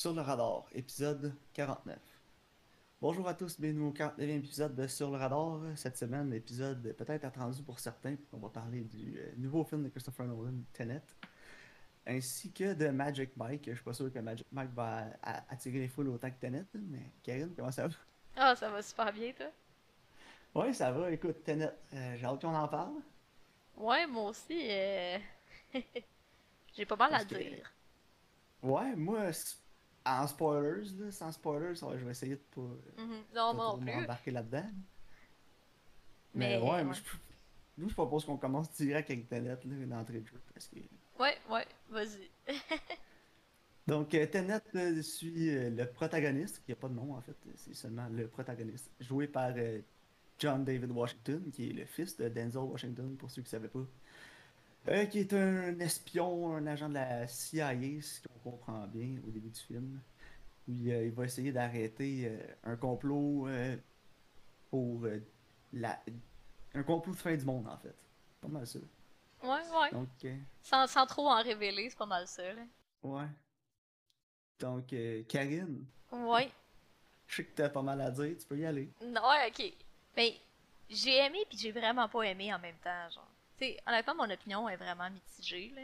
Sur le radar, épisode 49. Bonjour à tous, bienvenue au 49e épisode de Sur le radar. Cette semaine, l'épisode peut-être attendu pour certains, on va parler du euh, nouveau film de Christopher Nolan, Tenet, ainsi que de Magic Mike. Je suis pas sûr que Magic Mike va attirer les foules autant que Tenet, mais Karine, comment ça va? Ah, ça va super bien, toi? Ouais, ça va, écoute, Tenet, euh, j'ai hâte qu'on en parle. Ouais, moi aussi, euh... j'ai pas mal à que- dire. Ouais, moi, en spoilers, là, sans spoilers, je vais essayer de pas. Non, non m'embarquer là-dedans. Mais, Mais, ouais, ouais. moi, je, nous, je propose qu'on commence direct avec Tenet, là, d'entrée de jeu. Parce que... Ouais, ouais, vas-y. Donc, euh, Tenet suit euh, le protagoniste, qui n'a pas de nom en fait, c'est seulement le protagoniste, joué par John David Washington, qui est le fils de Denzel Washington, pour ceux qui ne savaient pas. Euh, qui est un espion, un agent de la CIA, ce qu'on comprend bien au début du film. Où euh, il va essayer d'arrêter euh, un complot euh, pour la... un complot de fin du monde en fait. Pas mal ça. Ouais, ouais. Donc, Sans, sans trop en révéler, c'est pas mal ça, là. ouais. Donc, euh, Karine, Ouais. je sais que t'as pas mal à dire, tu peux y aller. Non, ouais, ok. Mais j'ai aimé puis j'ai vraiment pas aimé en même temps, genre. Honnêtement, mon opinion est vraiment mitigée, là.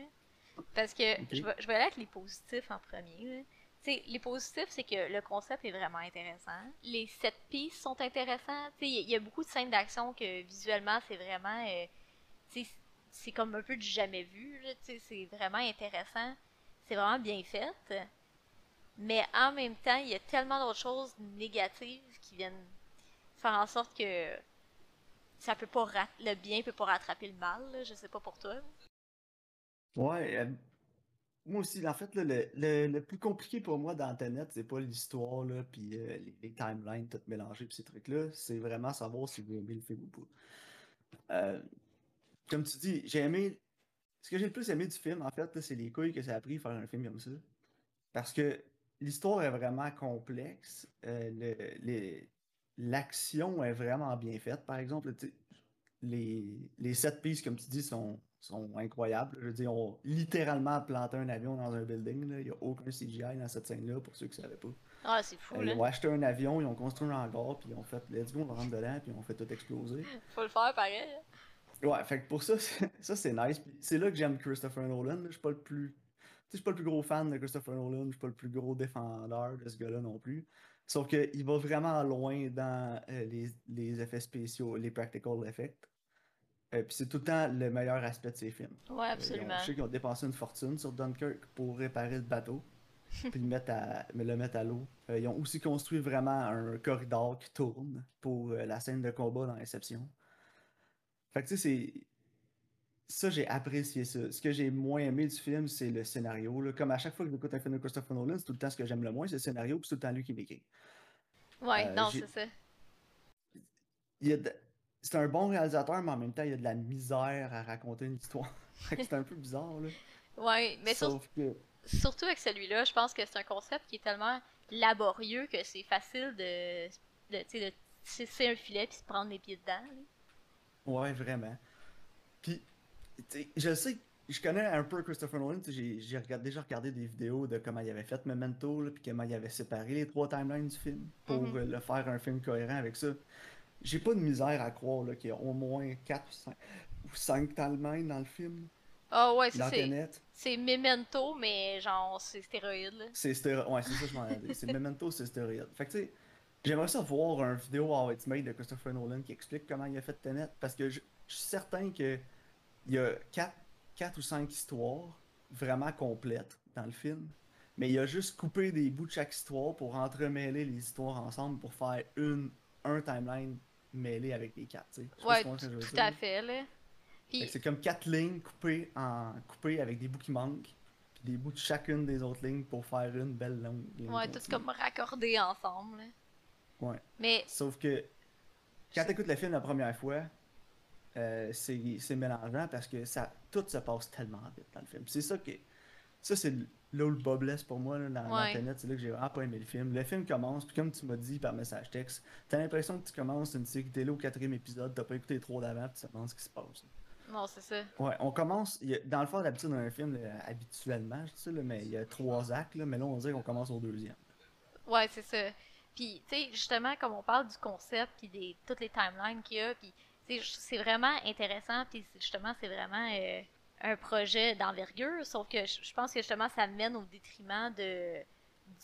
Parce que je, vais, je vais aller avec les positifs en premier, les positifs, c'est que le concept est vraiment intéressant. Les sept pistes sont intéressants. Sais, il y, a- il y a beaucoup de scènes d'action que visuellement, c'est vraiment. euh, c'est comme un peu du jamais vu, c'est vraiment intéressant. C'est vraiment bien fait. Mais en même temps, il y a tellement d'autres choses négatives qui viennent faire en sorte que ça peut pas le bien peut pas rattraper le mal, là. je sais pas pour toi. Ouais, euh, moi aussi, en fait, là, le, le, le plus compliqué pour moi dans Internet, c'est pas l'histoire, là, puis euh, les, timelines, tout mélangées, puis ces trucs-là, c'est vraiment savoir si vous aimez le film ou pas. Euh, comme tu dis, j'ai aimé. Ce que j'ai le plus aimé du film, en fait, c'est les couilles que ça a pris faire un film comme ça. Parce que l'histoire est vraiment complexe. le- les- l'action est vraiment bien faite. Par exemple, les, les sept pistes, comme tu dis, sont, sont incroyables. Je veux dire, ont littéralement planté un avion dans un building. là. Il n'y a aucun CGI dans cette scène-là, pour ceux qui ne savaient pas. Ah, c'est fou, Euh, là. ils ont acheté un avion, ils ont construit un hangar, puis ils ont fait let's go, on rentre dedans, puis ils ont fait tout exploser. Faut le faire pareil. Ouais, fait que pour ça, ça c'est nice. C'est là que j'aime Christopher Nolan. Je suis pas le plus. Tu sais, je suis pas le plus gros fan de Christopher Nolan, je suis pas le plus gros défendeur de ce gars-là non plus. Sauf qu'il va vraiment loin dans euh, les, les effets spéciaux, les practical effects. Euh, puis c'est tout le temps le meilleur aspect de ses films. Ouais, Euh, absolument. je sais qu'ils ont dépensé une fortune sur Dunkirk pour réparer le bateau, puis le mettre à, mais le mettre à l'eau. Ils ont aussi construit vraiment un corridor qui tourne pour la scène de combat dans Inception. Fait que tu sais, c'est. Ça, j'ai apprécié ça. Ce que j'ai moins aimé du film, c'est le scénario. là. Comme à chaque fois que j'écoute un film de Christopher Nolan, c'est tout le temps ce que j'aime le moins, c'est le scénario, puis c'est tout le temps lui qui m'écrit. Ouais, euh, non, c'est ça. Il y a de- C'est un bon réalisateur, mais en même temps, il y a de la misère à raconter une histoire. C'est un peu bizarre, là. Ouais, mais sur- Sauf que. surtout avec celui-là, je pense que c'est un concept qui est tellement laborieux que c'est facile de, de, tu sais, de tisser un filet puis se prendre les pieds dedans. là. Ouais, vraiment. Puis, je sais, je connais un peu Christopher Nolan. J'ai déjà regardé des vidéos de comment il avait fait Memento, puis comment il avait séparé les trois timelines du film pour Mhm. euh, le faire un film cohérent avec ça. J'ai pas de misère à croire qu'il y a au moins 4 ou 5 timelines dans le film. Ah ouais, ça Dans c'est c'est Memento, mais genre c'est stéroïde. C'est stéro- Ouais, c'est ça, je m'en ai dit. C'est Memento, c'est stéroïde. Fait que tu sais, j'aimerais ça voir un vidéo How It's Made de Christopher Nolan qui explique comment il a fait Tenet. Parce que je, je suis certain que il y a 4, quatre ou 5 histoires vraiment complètes dans le film. Mais il a juste coupé des bouts de chaque histoire pour entremêler les histoires ensemble pour faire une, un timeline mêlé avec les quatre. tu sais. Ouais, tout dire. à fait là. Puis C'est comme quatre lignes coupées en coupées avec des bouts qui manquent, puis des bouts de chacune des autres lignes pour faire une belle longue ligne ouais, tout comme raccordé ensemble. là. Ouais. Mais Sauf que quand tu écoutes le film la première fois, euh, c'est mélangeant parce que ça tout se passe tellement vite dans le film. C'est ça que ça c'est là où le bas blesse pour moi là, dans, Ouais. Tenet, c'est là que j'ai vraiment pas aimé le film. Le film commence, puis comme tu m'as dit par message texte, t'as l'impression que tu commences une série télé au quatrième épisode, t'as pas écouté trois d'avant, puis tu te demandes ce qui se passe. Non, c'est ça. Ouais, on commence. a- dans le fond, d'habitude, dans un film, là, habituellement, je sais, là, mais il y a trois actes, là, mais là, on dirait qu'on commence au deuxième. Ouais, c'est ça. Puis, tu sais, justement, comme on parle du concept, puis des toutes les timelines qu'il y a, puis, c'est vraiment intéressant, puis justement, c'est vraiment euh, un projet d'envergure, sauf que je pense que justement, ça mène au détriment de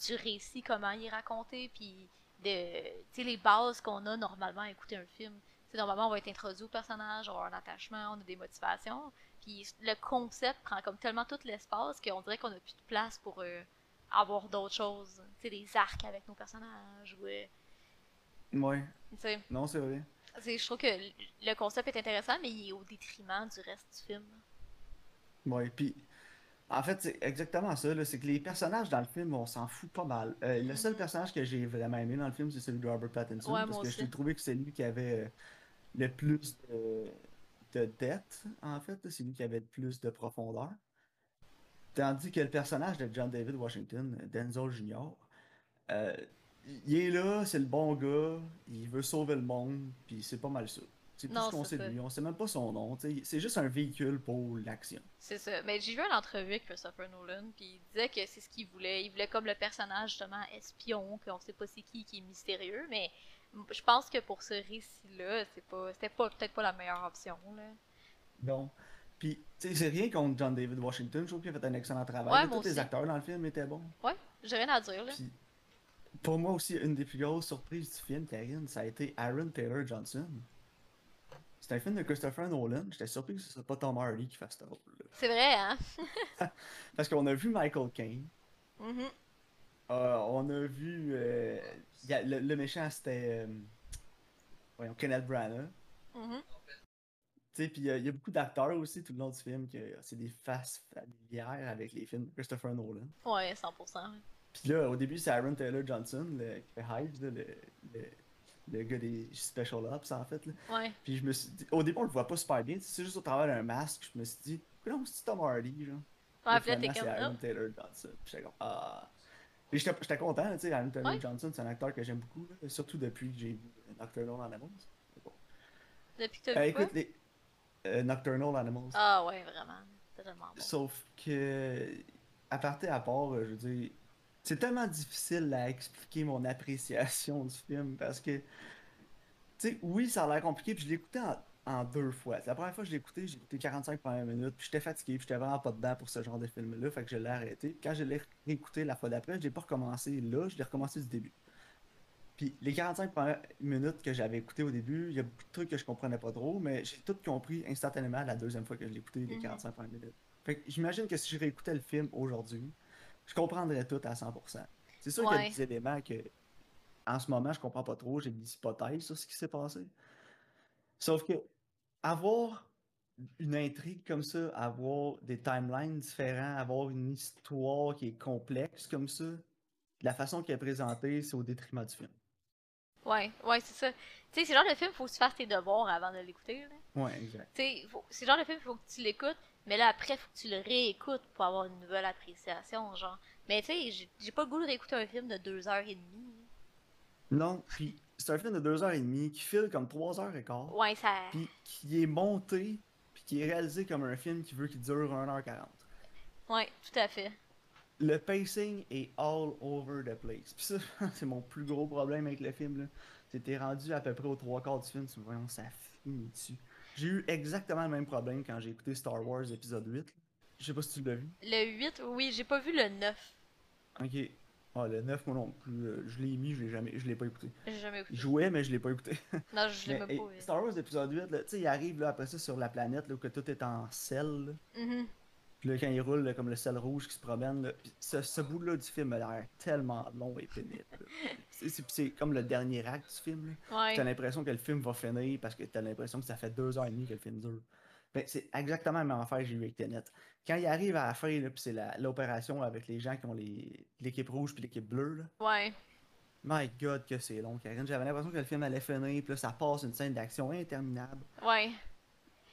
du récit, comment il est raconté, puis de, les bases qu'on a normalement à écouter un film. Normalement, on va être introduit au personnage, on a un attachement, on a des motivations, puis le concept prend comme tellement tout l'espace qu'on dirait qu'on a plus de place pour euh, avoir d'autres choses. Tu sais, des arcs avec nos personnages. Ou, euh, Ouais, tu sais, non, c'est vrai. Je trouve que le concept est intéressant, mais il est au détriment du reste du film. Ouais, puis en fait, c'est exactement ça, là, c'est que les personnages dans le film, on s'en fout pas mal. Euh, le seul personnage que j'ai vraiment aimé dans le film, c'est celui de Robert Pattinson, Ouais, parce que j'ai trouvé que c'est lui qui avait euh, le plus de, de depth, en fait, c'est lui qui avait le plus de profondeur. Tandis que le personnage de John David Washington, Denzel Jr., euh, il est là, c'est le bon gars, il veut sauver le monde, puis c'est pas mal ça. C'est tout ce qu'on sait de lui, on sait même pas son nom, c'est juste un véhicule pour l'action. C'est ça. Mais j'ai vu une entrevue avec Christopher Nolan, puis il disait que c'est ce qu'il voulait. Il voulait comme le personnage, justement, espion, qu'on sait pas c'est qui, qui est mystérieux, mais je pense que pour ce récit-là, c'est pas, c'était pas, peut-être pas la meilleure option, là. Non. Puis, tu sais, c'est rien contre John David Washington. Je trouve qu'il a fait un excellent travail. Ouais, Tous les acteurs dans le film étaient bons. Ouais, j'ai rien à dire, là. Pour moi aussi, une des plus grosses surprises du film, Karine, ça a été Aaron Taylor Johnson. C'est un film de Christopher Nolan. J'étais surpris que ce soit pas Tom Hardy qui fasse ce rôle-là. C'est vrai, hein? Parce qu'on a vu Michael Caine. Mhm. Euh, on a vu. euh, a- le, le méchant, c'était. euh, voyons, Kenneth Branagh. Mhm. Tu sais, puis il y a beaucoup d'acteurs aussi tout le long du film que c'est des faces familières avec les films de Christopher Nolan. Ouais, 100%. Puis là, au début, c'est Aaron Taylor Johnson, le, qui fait Hives, là, le, le, le gars des Special Ops, en fait. Là. Ouais. Puis je me suis dit, au début, on le voit pas super bien, c'est juste au travers d'un masque, je me suis dit, non, c'est Tom Hardy, genre. Ouais, puis là, t'es finalement, comme. c'est Aaron oh. Taylor Johnson. Puis j'étais comme, ah. J'étais j'étais content, tu sais, Aaron Taylor Ouais. Johnson, c'est un acteur que j'aime beaucoup, là, surtout depuis que j'ai vu Nocturnal Animals. Bon. Depuis que t'as Euh, vu quoi? écoute, les euh, Nocturnal Animals. Ah, ouais, vraiment. C'est tellement bon. Sauf que, à partir à part, euh, je veux dire, c'est tellement difficile à expliquer mon appréciation du film parce que, tu sais, oui, ça a l'air compliqué, puis je l'ai écouté en, en deux fois. La première fois que je l'ai écouté, j'ai écouté 45 premières minutes, puis j'étais fatigué, puis j'étais vraiment pas dedans pour ce genre de film-là, fait que je l'ai arrêté. Puis quand je l'ai réécouté la fois d'après, je l'ai pas recommencé là, je l'ai recommencé du début. Puis les 45 premières minutes que j'avais écoutées au début, il y a beaucoup de trucs que je comprenais pas trop, mais j'ai tout compris instantanément la deuxième fois que je l'ai écouté, les Mhm. 45 premières minutes. Fait que j'imagine que si je réécoutais le film aujourd'hui, je comprendrais tout à 100%. C'est sûr qu'il y a Ouais. des éléments que, en ce moment, je comprends pas trop, j'ai des hypothèses sur ce qui s'est passé. Sauf que, avoir une intrigue comme ça, avoir des timelines différents, avoir une histoire qui est complexe comme ça, la façon qu'elle est présentée, c'est au détriment du film. Ouais, ouais, c'est ça. Tu sais, c'est genre de film, faut que tu fasses tes devoirs avant de l'écouter. Ouais, exact. Tu sais, faut- c'est genre de film, faut que tu l'écoutes, mais là, après, faut que tu le réécoutes pour avoir une nouvelle appréciation, genre. Mais tu sais, j'ai- pas le goût de réécouter un film de deux heures et demie. Non, puis c'est un film de 2h30 qui file comme 3h15, Ouais, ça. puis qui est monté, puis qui est réalisé comme un film qui veut qu'il dure 1h40. Ouais, tout à fait. Le pacing est all over the place. Puis ça, c'est mon plus gros problème avec le film. là. C'était rendu à peu près aux trois quarts du film, tu voyons, ça finit dessus. J'ai eu exactement le même problème quand j'ai écouté Star Wars épisode 8. là. Je sais pas si tu l'as vu. Le 8, oui, j'ai pas vu le 9. Ok. Ah, le 9, moi non plus. euh, Je l'ai mis, je l'ai jamais, je l'ai pas écouté. J'ai jamais Il écouté. jouait, mais je l'ai pas écouté. Non, je l'ai même pas vu. Star Wars épisode 8, là, tu sais, il arrive là, après ça sur la planète, là, où que tout est en sel. là. Mhm. Puis là, quand il roule, là, comme le sel rouge qui se promène, là, ce, ce bout-là du film a l'air tellement long et pénible. C'est- comme le dernier acte du film. là. Ouais. T'as l'impression que le film va finir parce que t'as l'impression que ça fait deux heures et demie que le film dure. Ben, c'est exactement la même affaire que j'ai eu avec Tenet. Quand il arrive à la fin, puis c'est l'opération avec les gens qui ont l'équipe rouge puis l'équipe bleue, là, Ouais. my god que c'est long, Karine. J'avais l'impression que le film allait finir, puis là, ça passe une scène d'action interminable. Ouais.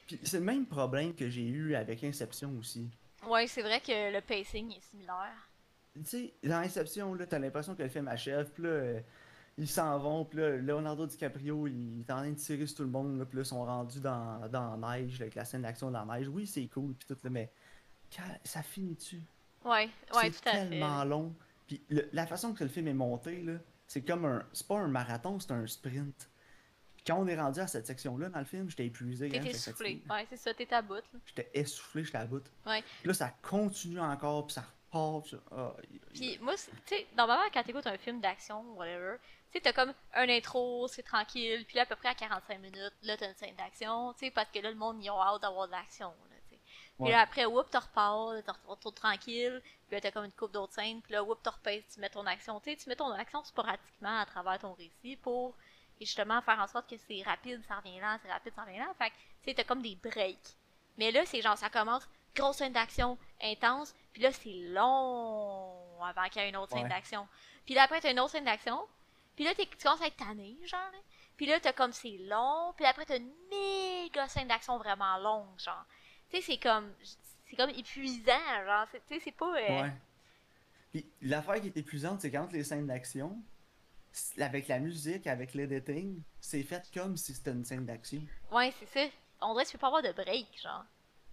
Puis c'est le même problème que j'ai eu avec Inception aussi. Ouais, c'est vrai que le pacing est similaire. Tu sais, dans Inception, là, t'as l'impression que le film achève, puis là, euh, ils s'en vont, puis là, Leonardo DiCaprio, il est en train de tirer sur tout le monde, là, puis là, ils sont rendus dans, dans la neige, avec la scène d'action dans la neige. Oui, c'est cool, puis tout, là, mais ça finit-tu? Ouais, ouais, tout à fait. C'est tellement long. Puis la façon que le film est monté, là, c'est comme un. C'est pas un marathon, c'est un sprint. Quand on est rendu à cette section-là dans le film, j'étais épuisé. T'étais essoufflé. Ouais, c'est ça, t'étais à bout. J'étais essoufflé, j'étais à bout. Ouais. Puis là, ça continue encore, puis ça repart. Puis, oh, puis moi, tu sais, normalement, quand t'écoutes un film d'action, whatever, tu sais, t'as comme un intro, c'est tranquille, puis là, à peu près à 45 minutes, là, t'as une scène d'action, tu sais, parce que là, le monde, ils ont hâte d'avoir de l'action. Puis là, après, whoop, tu repars, tu retournes tranquille. Puis là, t'as comme une coupe d'autres scènes. Puis là, whoop, tu repèses, tu mets ton action. Tu sais, tu mets ton action sporadiquement à travers ton récit pour justement faire en sorte que c'est rapide, ça revient là, c'est rapide, ça revient là. Fait que, tu sais, t'as comme des breaks. Mais là, c'est genre, ça commence, grosse scène d'action intense. Puis là, c'est long avant qu'il y ait une autre scène d'action. Puis là, après, t'as une autre scène d'action. Puis là, tu commences à être tanné, genre. Puis là, t'as comme c'est long. Puis après, t'as une méga scène d'action vraiment longue, genre. Tu sais, c'est comme. C'est comme épuisant, genre. Tu sais, c'est pas. Euh, ouais. Puis l'affaire qui est épuisante, c'est quand les scènes d'action, avec la musique, avec l'editing, c'est fait comme si c'était une scène d'action. Ouais, c'est ça. On dirait que tu peux pas avoir de break, genre.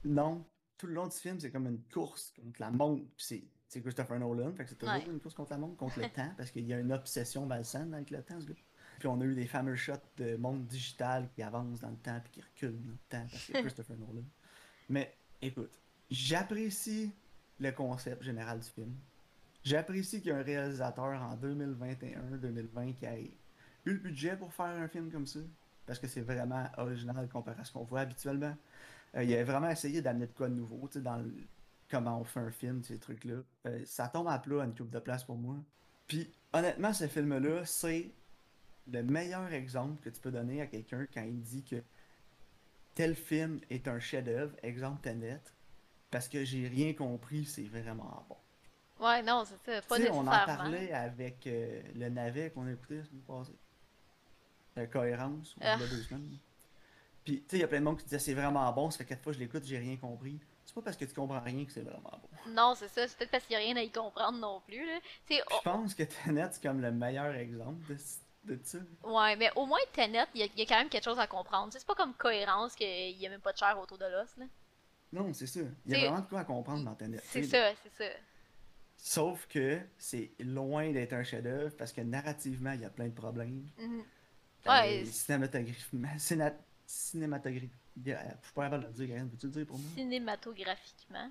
Non. Tout le long du film, c'est comme une course contre la montre. Puis c'est Christopher Nolan, fait que c'est toujours une course contre la montre, contre le temps, parce qu'il y a une obsession malsaine avec le temps, ce gars. Puis on a eu des fameux shots de monde digital qui avance dans le temps puis qui recule dans le temps parce que Christopher Nolan. Mais écoute, j'apprécie le concept général du film. J'apprécie qu'il y ait un réalisateur en 2021-2020 qui ait eu le budget pour faire un film comme ça. Parce que c'est vraiment original comparé à ce qu'on voit habituellement. Euh, il a vraiment essayé d'amener de quoi de nouveau dans comment on fait un film, ces trucs-là. Euh, ça tombe à plat à une coupe de place pour moi. Puis honnêtement, ce film-là, c'est le meilleur exemple que tu peux donner à quelqu'un quand il dit que tel film est un chef-d'œuvre, exemple Tenet, parce que j'ai rien compris, c'est vraiment bon. Ouais, non, c'est ça. Pas nécessairement. On en parlait avec euh, le navet qu'on a écouté la semaine passée. La cohérence, y a ah. deux semaines. Puis, tu sais, il y a plein de monde qui disait c'est vraiment bon, ça fait quatre fois que je l'écoute, j'ai rien compris. C'est pas parce que tu comprends rien que c'est vraiment bon. Non, c'est ça, c'est peut-être parce qu'il n'y a rien à y comprendre non plus. Là. Je pense que Tenet, c'est comme le meilleur exemple de de ça. Ouais, mais au moins Tenet, il y, a quand même quelque chose à comprendre. C'est pas comme cohérence qu'il y a même pas de chair autour de l'os. là. Non, c'est ça. Il y a vraiment de quoi à comprendre dans Tenet. C'est ça, c'est ça. Sauf que c'est loin d'être un chef-d'œuvre parce que narrativement, il y a plein de problèmes. Mm ouais, cinématographiquement. Cinématographiquement. Je suis pas capable de le dire, Karine. Peux-tu le dire pour moi? Cinématographiquement.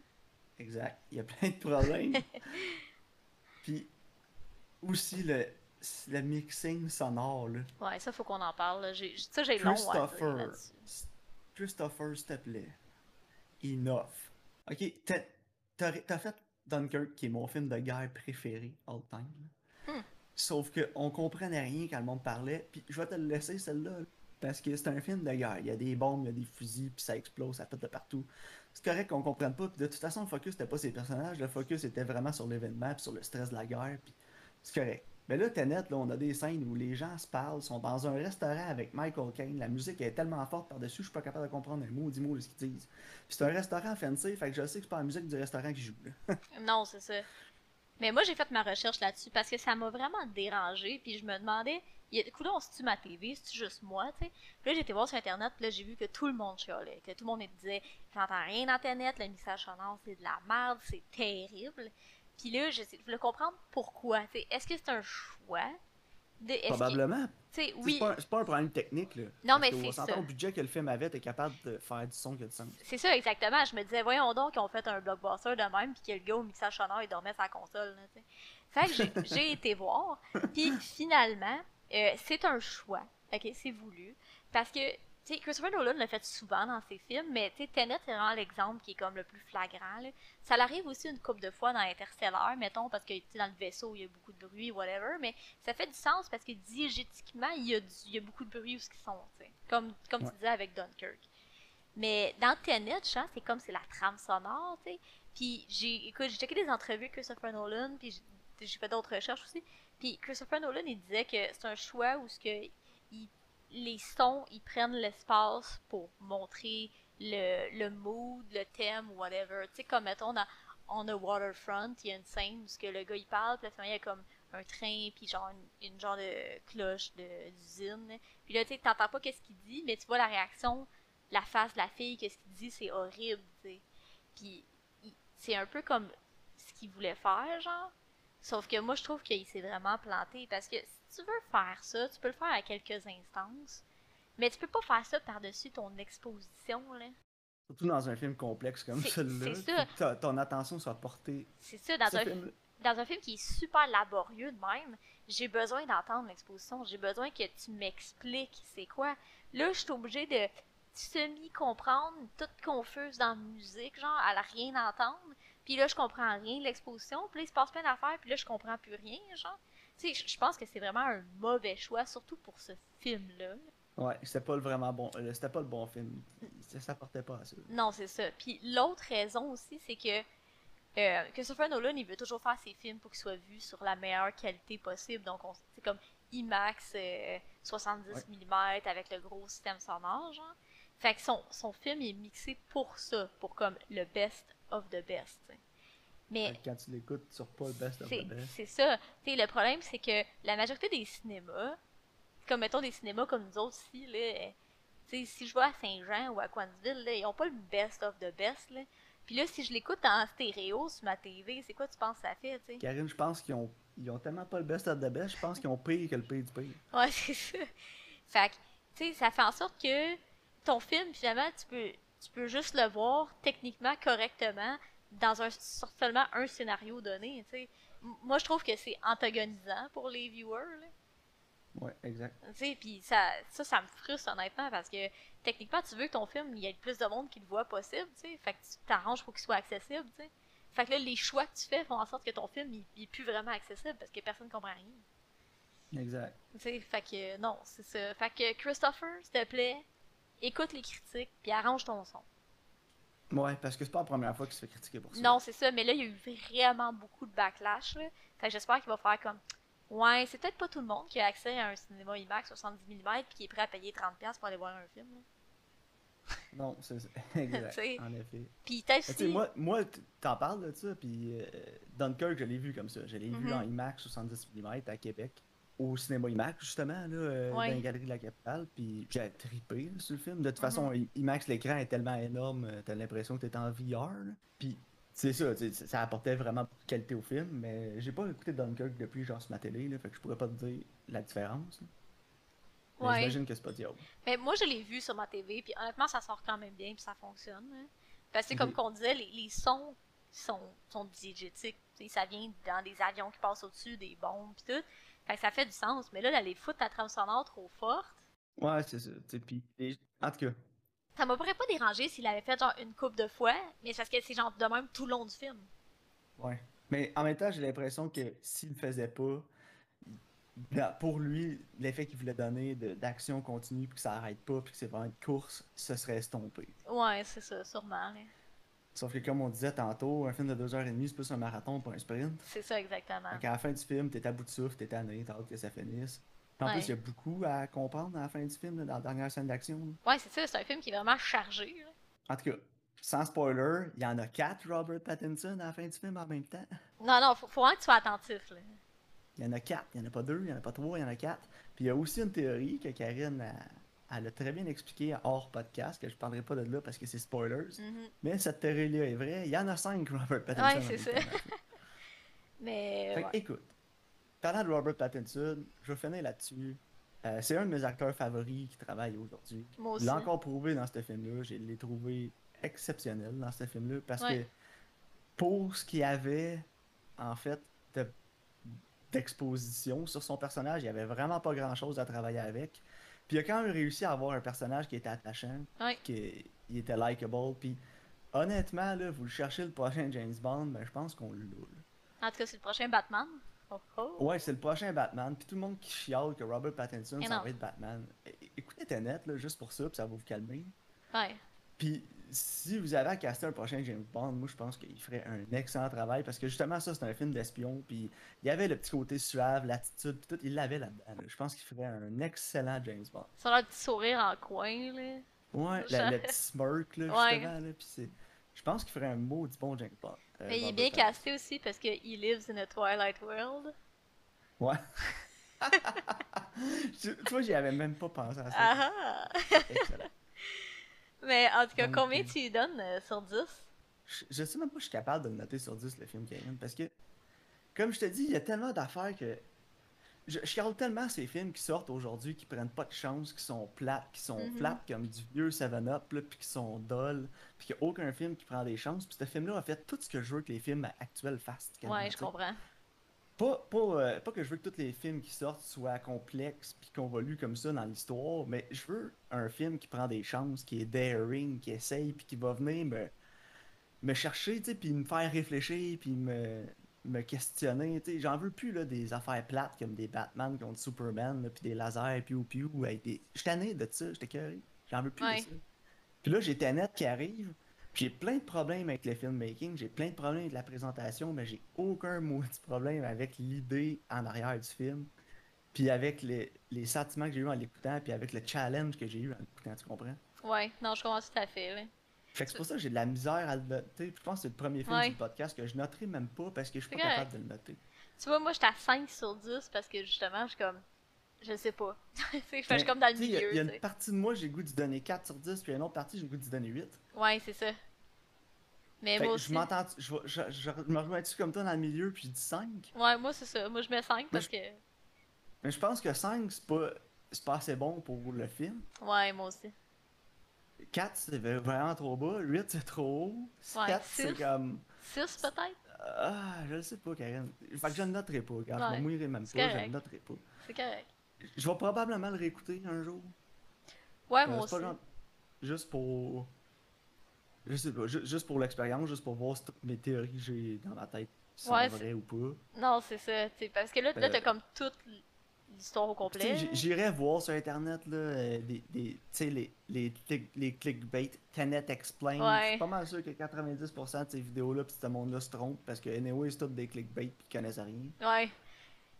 Exact. Il y a plein de problèmes. Puis aussi le le mixing sonore, là. Ouais, ça, faut qu'on en parle. Ça, j'ai long Christopher, Christopher, s'il te plaît. Enough. Ok, t'as fait Dunkirk, qui est mon film de guerre préféré all time. Hmm. Sauf qu'on comprenait rien quand le monde parlait. Puis je vais te le laisser, celle-là. Parce que c'est un film de guerre. Il y a des bombes, il y a des fusils, puis ça explose, ça pète de partout. C'est correct qu'on comprenne pas. Puis de toute façon, le focus n'était pas ces personnages. Le focus était vraiment sur l'événement, puis sur le stress de la guerre. Puis c'est correct. Mais là, Tenet, là, on a des scènes où les gens se parlent, sont dans un restaurant avec Michael Caine, la musique est tellement forte par-dessus, je suis pas capable de comprendre un mot, dix mots de ce qu'ils disent. C'est un restaurant fancy, fait que je sais que c'est pas la musique du restaurant qui joue. non, c'est ça. Mais moi, j'ai fait ma recherche là-dessus parce que ça m'a vraiment dérangé, puis je me demandais, écoute, on se tue ma TV, c'est juste moi, tu sais? Puis là, été voir sur Internet, puis là, j'ai vu que tout le monde chialait, que tout le monde disait, j'entends rien d'Internet, le message sonore, c'est de la merde, c'est terrible. Puis là, je, je voulais comprendre pourquoi. Est-ce que c'est un choix? De, Probablement. Oui. C'est pas, un problème technique. Là, non, mais c'est ça. au budget que le film avait, t'es capable de faire du son qui a du sens. C'est ça, exactement. Je me disais, voyons donc qu'ils ont fait un blockbuster de même, puis que le gars au mixage sonore, il dormait sa console. Là, fait que j'ai été voir. Puis finalement, euh, c'est un choix. OK, c'est voulu. Parce que sais, Christopher Nolan l'a fait souvent dans ses films, mais Tenet est vraiment l'exemple qui est comme le plus flagrant. Là. Ça l'arrive aussi une couple de fois dans Interstellar, mettons, parce que dans le vaisseau, il y a beaucoup de bruit, whatever, mais ça fait du sens parce que diégétiquement, il y a, il y a beaucoup de bruit où ce qu'ils sont, comme, comme tu disais avec Dunkirk. Mais dans Tenet, c'est comme c'est la trame sonore, tu sais. Puis j'ai écoute, j'ai checké des entrevues avec Christopher Nolan, puis j'ai fait d'autres recherches aussi. Puis Christopher Nolan, il disait que c'est un choix où ce que il les sons, ils prennent l'espace pour montrer le, le mood, le thème, whatever. Tu sais, comme mettons, dans On a Waterfront, il y a une scène où que le gars il parle, puis il y a comme un train, puis genre une, genre de cloche d'usine. Puis là, tu sais, t'entends pas qu'est-ce qu'il dit, mais tu vois la réaction, la face de la fille, qu'est-ce qu'il dit, c'est horrible. Puis c'est un peu comme ce qu'il voulait faire, genre. Sauf que moi, je trouve qu'il s'est vraiment planté, parce que tu veux faire ça, tu peux le faire à quelques instances, mais tu peux pas faire ça par-dessus ton exposition, là. Surtout dans un film complexe comme celui-là. c'est ça. ton attention soit portée. C'est ça, dans ce un, film-là. dans un film qui est super laborieux de même, j'ai besoin d'entendre l'exposition. J'ai besoin que tu m'expliques c'est quoi. Là, je suis obligée de semi-comprendre, toute confuse dans la musique, genre, elle a rien à entendre. Puis là, je comprends rien de l'exposition. Puis là, il se passe plein d'affaires. Puis là, je comprends plus rien, genre. Tu sais, je- pense que c'est vraiment un mauvais choix, surtout pour ce film-là. Ouais, c'était pas le vraiment bon. euh, C'était pas le bon film. Ça s'apportait pas à ça. Non, c'est ça. Puis l'autre raison aussi, c'est que euh, Christopher Nolan, il veut toujours faire ses films pour qu'ils soient vus sur la meilleure qualité possible. Donc, on- c'est comme IMAX euh, 70 mm avec le gros système sonore, genre. Fait que son, son film est mixé pour ça, pour comme le best of the best. t'sais. Mais Quand tu l'écoutes, tu pas le best of the best. c'est ça. Tu sais, le problème, c'est que la majorité des cinémas, comme mettons des cinémas comme nous autres ici, là, sais, si je vais à Saint-Jean ou à Coinsville, là, ils ont pas le best of the best. Là. Puis là, si je l'écoute en stéréo sur ma TV, c'est quoi tu penses que ça fait? Karine, je pense qu'ils ont, ils ont tellement pas le best of the best, je pense qu'ils ont pire que le pire du pire. Ouais, c'est ça. Fait que, tu sais, ça fait en sorte que ton film, finalement, tu peux, tu peux juste le voir techniquement correctement dans un seulement un scénario donné, Moi, je trouve que c'est antagonisant pour les viewers, là. Ouais, exact. Puis ça, ça, ça me frustre honnêtement parce que techniquement, tu veux que ton film, il y ait le plus de monde qui le voit possible, tu sais. Fait que tu t'arranges pour qu'il soit accessible, tu sais. Fait que là, les choix que tu fais font en sorte que ton film, il, il est plus vraiment accessible parce que personne comprend rien. Exact. Tu sais, fait que non, c'est ça. Fait que Christopher, s'il te plaît, écoute les critiques puis arrange ton son. Ouais, parce que c'est pas la première fois qu'il se fait critiquer pour ça. Non, c'est ça, mais là, il y a eu vraiment beaucoup de backlash, là. Fait que j'espère qu'il va faire comme. Ouais, c'est peut-être pas tout le monde qui a accès à un cinéma IMAX 70 mm puis qui est prêt à payer 30$ pour aller voir un film. là. Non, c'est ça. exact. En effet. Puis aussi. moi, moi t'en parles de ça, puis euh, Dunkirk, je l'ai vu comme ça. Je l'ai vu Mhm. en IMAX 70 mm à Québec, au cinéma IMAX, justement, là, euh, Ouais. dans les galeries de la capitale, puis j'ai trippé là, sur le film. De toute Mhm. façon, IMAX, l'écran est tellement énorme, euh, t'as l'impression que t'es en VR. là. Puis c'est ça, ça apportait vraiment de qualité au film, mais j'ai pas écouté Dunkirk depuis, genre, sur ma télé, là, fait que je pourrais pas te dire la différence. Ouais. j'imagine que c'est pas diable. Mais moi, je l'ai vu sur ma TV, puis honnêtement, ça sort quand même bien, puis ça fonctionne. hein. Parce que, comme qu'on disait, les, les sons sont, sont diégétiques. Ça vient dans des avions qui passent au-dessus, des bombes, puis tout. Fait que ça fait du sens. Mais là, d'aller foutre ta trame sonore trop forte, Ouais, c'est ça. et- en tout cas, ça m'aurait pas dérangé s'il avait fait genre une coupe de fois, mais c'est parce que c'est genre de même tout le long du film. Ouais. Mais en même temps, j'ai l'impression que s'il le faisait pas, là, pour lui, l'effet qu'il voulait donner d'action continue, puis que ça arrête pas, puis que c'est vraiment une course, ce serait estompé. Ouais, c'est ça, sûrement. là. Sauf que comme on disait tantôt, un film de 2h30, c'est plus un marathon, pas un sprint. C'est ça, exactement. Fait qu'à la fin du film, t'es à bout de souffle, t'es tanné, t'as hâte que ça finisse. Puis en Ouais. plus, il y a beaucoup à comprendre à la fin du film, là, dans la dernière scène d'action. Ouais, c'est ça, c'est un film qui est vraiment chargé. là. En tout cas, sans spoiler, il y en a quatre Robert Pattinson à la fin du film en même temps. Non, non, faut, faut vraiment que tu sois attentif. Là. Il y en a quatre, il n'y en a pas deux, il n'y en a pas trois, il y en a quatre. Puis il y a aussi une théorie que Karine a, elle a très bien expliqué hors podcast, que je ne parlerai pas de là parce que c'est spoilers. Mhm. Mais cette théorie-là est vraie. Il y en a cinq Robert Pattinson. Ouais, en c'est ça. Mais. Fait ouais. que, écoute, parlant de Robert Pattinson, je vais finir là-dessus. Euh, c'est un de mes acteurs favoris qui travaille aujourd'hui. Moi aussi. l'a encore prouvé dans ce film-là. Je l'ai trouvé exceptionnel dans ce film-là parce Ouais. que pour ce qu'il y avait, en fait, de- d'exposition sur son personnage, il y avait vraiment pas grand-chose à travailler avec. Puis il a quand même réussi à avoir un personnage qui était attachant, Ouais. qui il était likable. Puis honnêtement, là, vous le cherchez le prochain James Bond, ben, je pense qu'on l'a. En tout cas, c'est le prochain Batman. Oh, oh. Ouais, c'est le prochain Batman. Puis tout le monde qui chiale que Robert Pattinson, non. va être Batman. Écoutez Tenet, là, juste pour ça, puis ça va vous calmer. Ouais. Puis si vous avez à caster un prochain James Bond, moi je pense qu'il ferait un excellent travail parce que justement ça c'est un film d'espion puis il y avait le petit côté suave, l'attitude puis tout, il l'avait là-dedans. là. Je pense qu'il ferait un excellent James Bond. Ça a l'air petit sourire en coin, là. Ouais, le, Genre- le petit smirk là Ouais. justement là, puis c'est je pense qu'il ferait un maudit bon James Bond. euh, Mais il est bien casté aussi parce que he lives in a Twilight World. Ouais. tu tu vois, j'y avais même pas pensé à ça. Ah ah! Excellent. Mais en tout cas, Donc, combien tu lui donnes euh, sur 10? Je, je sais même pas si je suis capable de le noter sur 10 le film Karen parce que, comme je te dis, il y a tellement d'affaires que. Je, je regarde tellement ces films qui sortent aujourd'hui qui prennent pas de chance, qui sont plates, qui sont flattes comme du vieux 7-Up, là, puis qui sont dulls, puis qu'il n'y a aucun film qui prend des chances. Puis ce film-là a fait tout ce que je veux que les films actuels fassent. Ouais, je comprends. Pas, pas, euh, pas que je veux que tous les films qui sortent soient complexes puis convolus comme ça dans l'histoire, mais je veux un film qui prend des chances, qui est daring, qui essaye puis qui va venir me, me chercher, tu sais, puis me faire réfléchir puis me, me questionner, tu sais. J'en veux plus, là, des affaires plates comme des Batman contre Superman, puis des lasers, piou piou, des... Tanné de ça, j'étais curé. J'en veux plus Ouais. de ça. Puis là, j'ai Tenet qui arrive, j'ai plein de problèmes avec le filmmaking, j'ai plein de problèmes avec la présentation, mais j'ai aucun maudit problème avec l'idée en arrière du film, puis avec les, les sentiments que j'ai eu en l'écoutant, puis avec le challenge que j'ai eu en l'écoutant, tu comprends? Ouais, non, je comprends tout à fait. là. Fait que c'est pour ça que j'ai de la misère à le noter. Je pense que c'est le premier film Ouais. du podcast que je noterai même pas parce que je suis pas capable de le noter. Tu vois, moi, j'étais à 5 sur 10 parce que justement, je suis comme. Je sais pas. Je suis comme dans le tu sais, il y a- milieu. Il y a une partie de moi, j'ai le goût d'y donner 4 sur 10, puis une autre partie, j'ai le goût d'y donner 8. Ouais, c'est ça. Mais Fait moi que je aussi. m'entends, je, je, je, je me rejoins-tu comme toi dans le milieu, puis je dis 5? Ouais, moi, c'est ça. Moi, je mets 5 parce que. Mais je pense que 5, c'est pas, c'est pas assez bon pour le film. Ouais, moi aussi. 4, c'est vraiment trop bas. 8, c'est trop haut. Ouais, 4, c'est comme. 6 peut-être? Ah, je le sais pas, Karen. Fait que je le noterai pas. Je Ouais, même c'est pas, je le noterai pas. C'est correct. Je vais probablement le réécouter un jour. Ouais, Euh, moi aussi. genre- Juste pour. Je sais pas, ju- juste pour l'expérience, juste pour voir si toutes mes théories que j'ai dans ma tête sont Ouais, vraies ou pas. Non, c'est ça. Parce que là, là Euh, t'as comme toute l'histoire au complet. j- J'irais voir sur internet là, euh, des, les, les, click- les clickbait, Tenet Explain. Je Ouais. suis pas mal sûr que 90% de ces vidéos-là pis ce monde-là se trompe parce que anyway, c'est tout des clickbait pis ils connaissent rien. Ouais.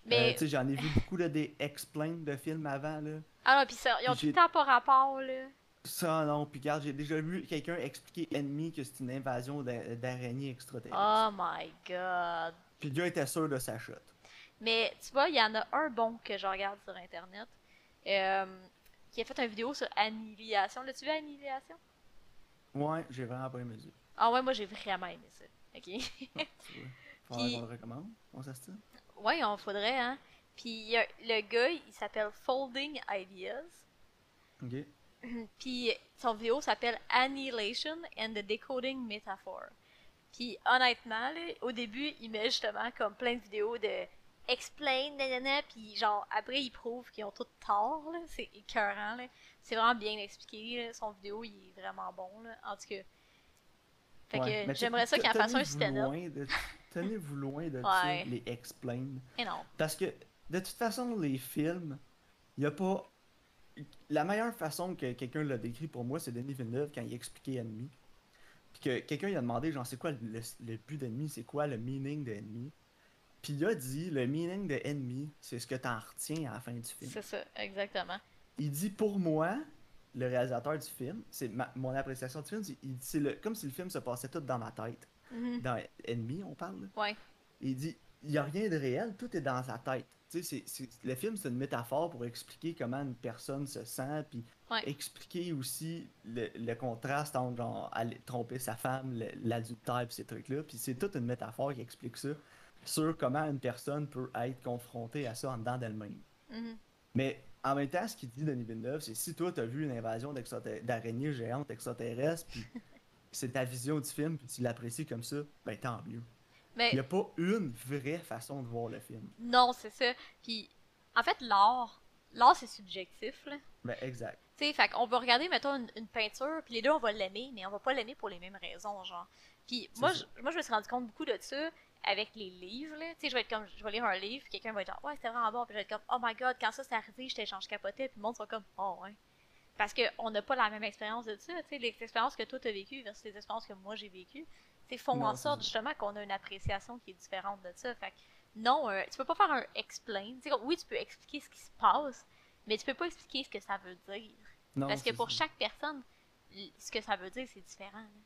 Euh, Mais. tu sais, j'en ai vu beaucoup là, des explain de films avant là. Ah non, pis ça, ils ont Puis tout le temps pas rapport, là. Ça non, puis regarde, j'ai déjà vu quelqu'un expliquer ennemi que c'est une invasion d'a- d'araignées extraterrestres. Oh my god. Puis le gars était sûr de sa shot. Mais tu vois, il y en a un bon que je regarde sur internet. euh, qui a fait une vidéo sur Annihilation. L'as-tu vu Annihilation? Ouais, j'ai vraiment pas aimé ça. Ah ouais, moi j'ai vraiment aimé ça. Ok? Ah. Faudrait Puis- qu'on le recommande. On dit? Ouais, on faudrait, hein. Puis le gars, il s'appelle Folding Ideas. Ok. Puis son vidéo s'appelle Annihilation and the Decoding Metaphor. Puis honnêtement, là, au début, il met justement comme plein de vidéos de explain, nanana, puis genre après il prouve qu'ils ont tout tort, là. c'est écœurant, là. c'est vraiment bien expliqué, là. son vidéo il est vraiment bon, là. en tout cas. Fait Ouais, que j'aimerais ça qu'il en fasse un tenez-vous loin de- ça, les explain. Et non. Parce que, de toute façon, les films, il n'y a pas. La meilleure façon que quelqu'un l'a décrit pour moi, c'est Denis Villeneuve quand il expliquait Ennemi. Puis que quelqu'un lui a demandé, genre, c'est quoi le, le but d'Ennemi, c'est quoi le meaning d'Ennemi? Puis il a dit, le meaning de Ennemi, c'est ce que t'en retiens à la fin du film. C'est ça, exactement. Il dit, pour moi, le réalisateur du film, c'est mon appréciation du film, c'est- le, comme si le film se passait tout dans ma tête. Mhm. Dans Ennemi, on parle. Ouais. Il dit il n'y a rien de réel, tout est dans sa tête. Tu sais, c'est- c'est- le film, c'est une métaphore pour expliquer comment une personne se sent, puis Ouais. expliquer aussi le, le contraste entre genre, aller tromper sa femme, l'adultère, puis ces trucs-là. Puis c'est toute une métaphore qui explique ça, sur comment une personne peut être confrontée à ça en dedans d'elle-même. Mhm. Mais en même temps, ce qu'il dit Denis Villeneuve, c'est si toi, tu as vu une invasion d'araignées géantes extraterrestres, puis c'est ta vision du film, puis tu l'apprécies comme ça, ben tant mieux. Mais Il n'y a pas une vraie façon de voir le film. non, c'est ça. Puis en fait, l'art, l'art c'est subjectif, là. Ben, exact. Tu sais, fait qu'on va regarder, mettons, une, une peinture, puis les deux, on va l'aimer, mais on va pas l'aimer pour les mêmes raisons, genre. Puis moi, je, moi, je me suis rendu compte beaucoup de ça avec les livres, là. Tu sais, je vais être comme, je vais lire un livre, quelqu'un va être genre, ouais, c'était vraiment bon, puis je vais être comme, oh my god, quand ça s'est arrivé, j'étais genre, je capotais, puis le monde sera comme, oh, ouais. Parce qu'on n'a pas la même expérience de ça, tu sais, les expériences que toi t'as vécues versus les expériences que moi j'ai vécues, tu sais, font Non, en sorte justement qu'on a une appréciation qui est différente de ça. Fait que non, euh, tu peux pas faire un explain. Tu sais, oui, tu peux expliquer ce qui se passe, mais tu peux pas expliquer ce que ça veut dire. Non, Parce que pour ça. chaque personne, ce que ça veut dire, c'est différent. là.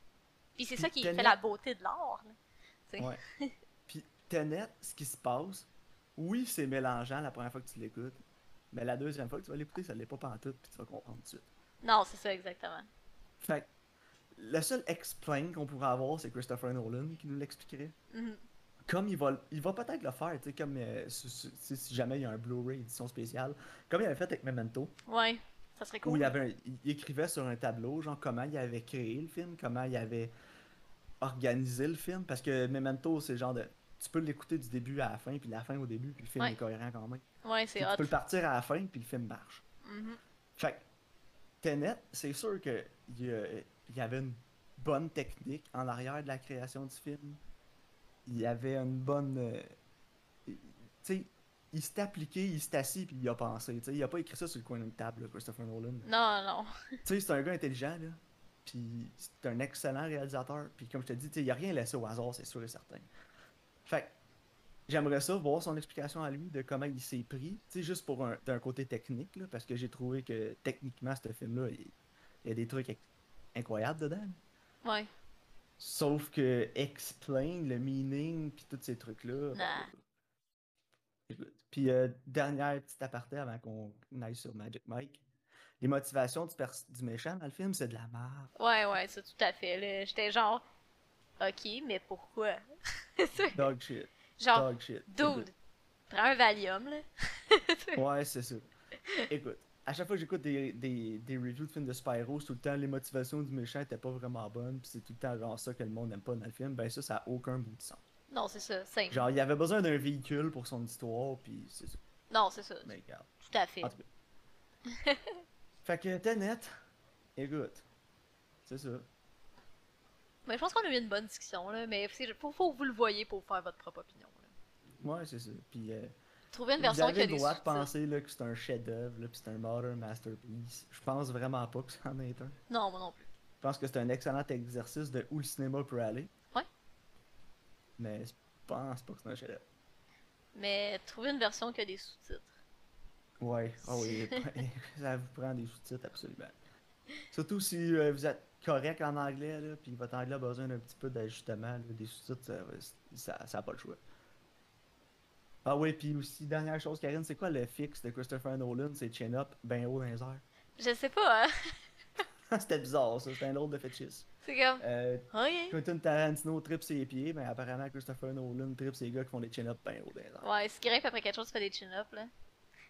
Puis c'est ça qui fait la beauté de l'art. Ouais. Tenet, ce qui se passe, oui, c'est mélangeant la première fois que tu l'écoutes, mais la deuxième fois que tu vas l'écouter, ça l'est pas pantoute, puis tu vas comprendre tout de suite. Non, c'est ça, exactement. Fait le seul explain qu'on pourrait avoir, c'est Christopher Nolan qui nous l'expliquerait. Mhm. Comme il va, il va peut-être le faire, tu sais, comme euh, si, si- si jamais il y a un Blu-ray édition spéciale, comme il avait fait avec Memento, Ouais, ça serait où cool. il, avait un- il écrivait sur un tableau, genre comment il avait créé le film, comment il avait organisé le film, parce que Memento, c'est genre de. Tu peux l'écouter du début à la fin, puis la fin au début, puis le film Ouais. est cohérent quand même. Ouais, c'est tu peux le partir à la fin, puis le film marche. Mhm. Fait que, Tenet, c'est sûr que il y, y avait une bonne technique en arrière de la création du film. Il y avait une bonne. euh, Tu sais, il s'est appliqué, il s'est assis, puis il a pensé. Tu sais, il a pas écrit ça sur le coin d'une table, là, Christopher Nolan. Non, non. Tu sais, c'est un gars intelligent, là. Puis c'est un excellent réalisateur. Puis comme je te dis, il a rien laissé au hasard, c'est sûr et certain. Fait j'aimerais ça voir son explication à lui de comment il s'est pris. Tu sais, juste pour un, d'un côté technique, là, parce que j'ai trouvé que techniquement, ce film-là, il, il y a des trucs inc- incroyables dedans. Ouais. Sauf que explain le meaning, puis tous ces trucs-là. Nah. Puis euh, dernière petite aparté avant qu'on aille sur Magic Mike. Les motivations du, pers- du méchant dans le film, c'est de la merde. Ouais, ouais, ça tout à fait. là. J'étais genre, ok, mais pourquoi? Dog shit. genre, Dog shit. dude, prends un Valium, là. Ouais, c'est ça. Écoute, à chaque fois que j'écoute des, des, des reviews de films de Spyro, tout le temps les motivations du méchant étaient pas vraiment bonnes, puis c'est tout le temps genre ça que le monde n'aime pas dans le film, ben ça, ça a aucun bout de sens. Non, c'est ça, simple. Genre, il avait besoin d'un véhicule pour son histoire, puis c'est ça. Non, c'est ça, Mais regarde. tout à fait. En tout cas. fait que Tenet, écoute, c'est ça. Mais je pense qu'on a eu une bonne discussion, là. Mais c'est- faut, faut que vous le voyez pour faire votre propre opinion. là. Ouais, c'est ça. Puis euh, Trouvez une vous version qui avez a le des droit de penser là, que c'est un chef-d'œuvre, puis c'est un modern masterpiece. Je pense vraiment pas que ça en est un. Non, moi non plus. Je pense que c'est un excellent exercice de où le cinéma peut aller. Ouais. Mais je pense pas que c'est un chef-d'œuvre. Mais trouvez une version qui a des sous-titres. Ouais, ah oui, ça vous prend des sous-titres absolument. Surtout si euh, vous êtes correct en anglais, là, puis votre anglais a besoin d'un petit peu d'ajustement, là, des sous-titres, ça, va- ça, pas le choix. Ah oui, puis aussi, dernière chose, Karine, c'est quoi le fixe de Christopher Nolan? C'est chin up, ben haut dans les airs. Je sais pas, hein. C'était bizarre, ça, c'était un drôle de fétiche. C'est comme, Euh, ok. Quentin Tarantino tripe ses pieds, mais apparemment Christopher Nolan tripe ses gars qui font des chin-up ben haut dans les airs. Ouais, ce qui grimpe après quelque chose, tu fais des là.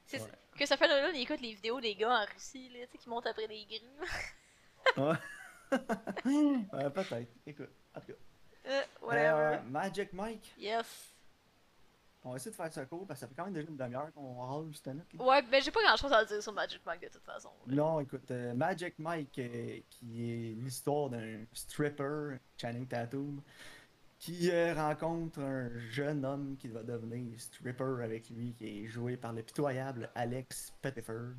C'est Ouais. que ça fait Nolan, il écoute les vidéos des gars en Russie, là, tu sais, qui montent après des grues. Ouais. Ouais, peut-être. Écoute, en tout cas. Euh, Euh, whatever. Magic Mike. Yes. On va essayer de faire ça court parce que ça fait quand même déjà une demi-heure qu'on râle juste là. Ouais, mais j'ai pas grand chose à dire sur Magic Mike de toute façon. Non, écoute, euh, Magic Mike, euh, qui est l'histoire d'un stripper, Channing Tatum, qui euh, rencontre un jeune homme qui va devenir stripper avec lui, qui est joué par le pitoyable Alex Pettifer.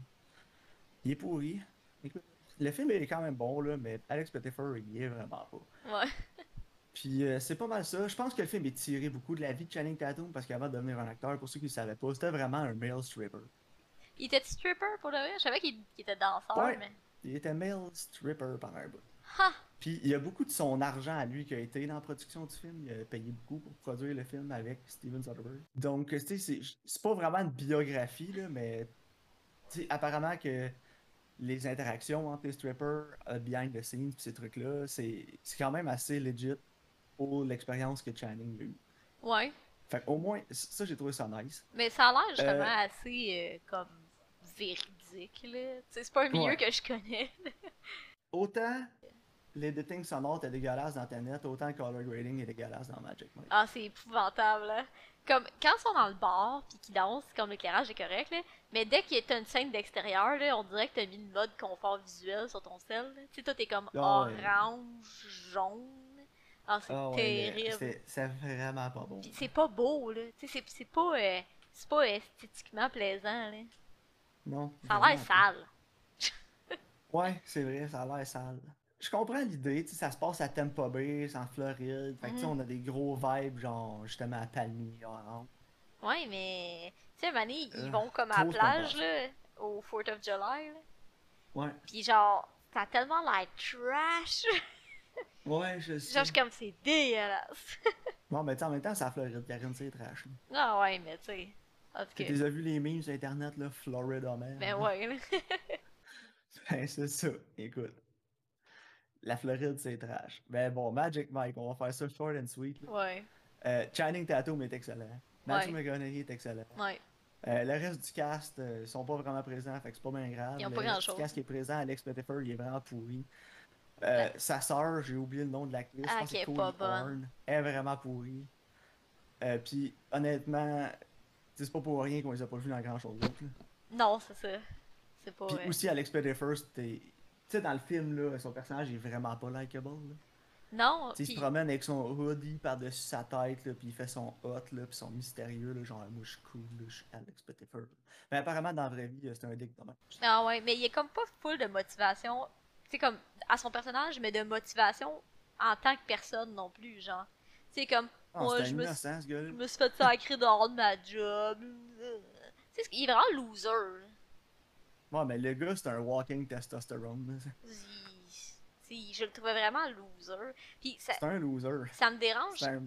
Il est pourri. Écoute, le film est quand même bon, là, mais Alex Pettifer, il y est vraiment pas. Ouais. Puis euh, c'est pas mal ça. Je pense que le film est tiré beaucoup de la vie de Channing Tatum parce qu'avant de devenir un acteur, pour ceux qui ne savaient pas, c'était vraiment un male stripper. Il était stripper pour le vrai? Je savais qu'il était danseur, Ouais. mais. Il était male stripper pendant un bout. Ha! Puis il y a beaucoup de son argent à lui qui a été dans la production du film. Il a payé beaucoup pour produire le film avec Steven Soderbergh. Donc, tu sais, c'est- pas vraiment une biographie, là, mais tu sais, apparemment que les interactions entre les strippers, euh, behind the scenes, pis ces trucs-là, c'est quand même assez legit pour l'expérience que Channing a eue. Ouais. Fait au moins, ça, j'ai trouvé ça nice. Mais ça a l'air justement Euh, assez euh, comme véridique, là. C'est pas un milieu Ouais. que je connais. Autant l'editing sonore était dégueulasse dans Tenet, autant le color grading est dégueulasse dans Magic Mike. Ah, c'est épouvantable, là. Comme, quand ils sont dans le bar, puis qu'ils dansent, comme l'éclairage est correct, là. Mais dès qu'il y a une scène d'extérieur, là, on dirait que t'as mis une mode confort visuel sur ton sel. Tu sais, toi, t'es comme Ah ouais. orange, jaune. Ah, c'est Ah terrible. c'est- c'est vraiment pas. Puis c'est pas beau, là. Tu sais, c'est- pas, euh, c'est pas esthétiquement plaisant, là. Non. Ça a l'air sale. Ouais, c'est vrai, ça a l'air sale. Je comprends l'idée, tu sais, ça se passe à Tampa Bay, c'est en Floride. Fait que tu sais, Mhm. on a des gros vibes, genre, justement, à palmier, orange. Ouais, mais. Tu sais, donné, ils Euh, vont comme à la plage, là, au 4th of July, là. Ouais. Pis genre, a tellement l'air trash. Ouais, je sais. genre, je comme, c'est dégueulasse. Bon, mais tu sais, en même temps, c'est à Floride, Karine, c'est trash. là. ah ouais, mais tu sais. Tu les as vu les memes sur internet, là, Florida Man? Ben ouais. Ben, c'est ça. Écoute. La Floride, c'est trash. Ben bon, Magic Mike, on va faire ça short and sweet. là. Ouais. Euh, Channing Tatum est excellent. Matthew Ouais. McConaughey est excellent. Ouais. Euh, le reste du cast, euh, ils sont pas vraiment présents, fait que c'est pas bien grave. Ils ont le pas cast qui est présent, Alex Pettifer, il est vraiment pourri. Euh, Sa sœur, j'ai oublié le nom de l'actrice, Ah, qui est Cody pas bonne. Horn. Elle est vraiment pourrie. Puis honnêtement, c'est pas pour rien qu'on les a pas vus dans grand chose d'autre. Non, c'est ça. C'est pas. Puis aussi, Alex Pettifer, c'était. Tu sais, dans le film, là, son personnage est vraiment pas likable. là. Non, Tu sais, il se promène avec son hoodie par-dessus sa tête, là, puis il fait son hot, là, puis son mystérieux, là, genre, moi je suis cool, là, je suis Alex Pettifer. Mais apparemment, dans la vraie vie, c'est un dick de. Ah ouais, mais il est comme pas full de motivation. C'est comme à son personnage, mais de motivation en tant que personne non plus, genre. C'est comme Ah, moi je me, suis, innocent, je me suis fait sacrer dehors de ma job. Tu sais, il est vraiment loser. Ouais, mais le gars, c'est un walking testosterone. sais, je le trouvais vraiment loser. Puis ça, C'est un loser. ça me dérange un...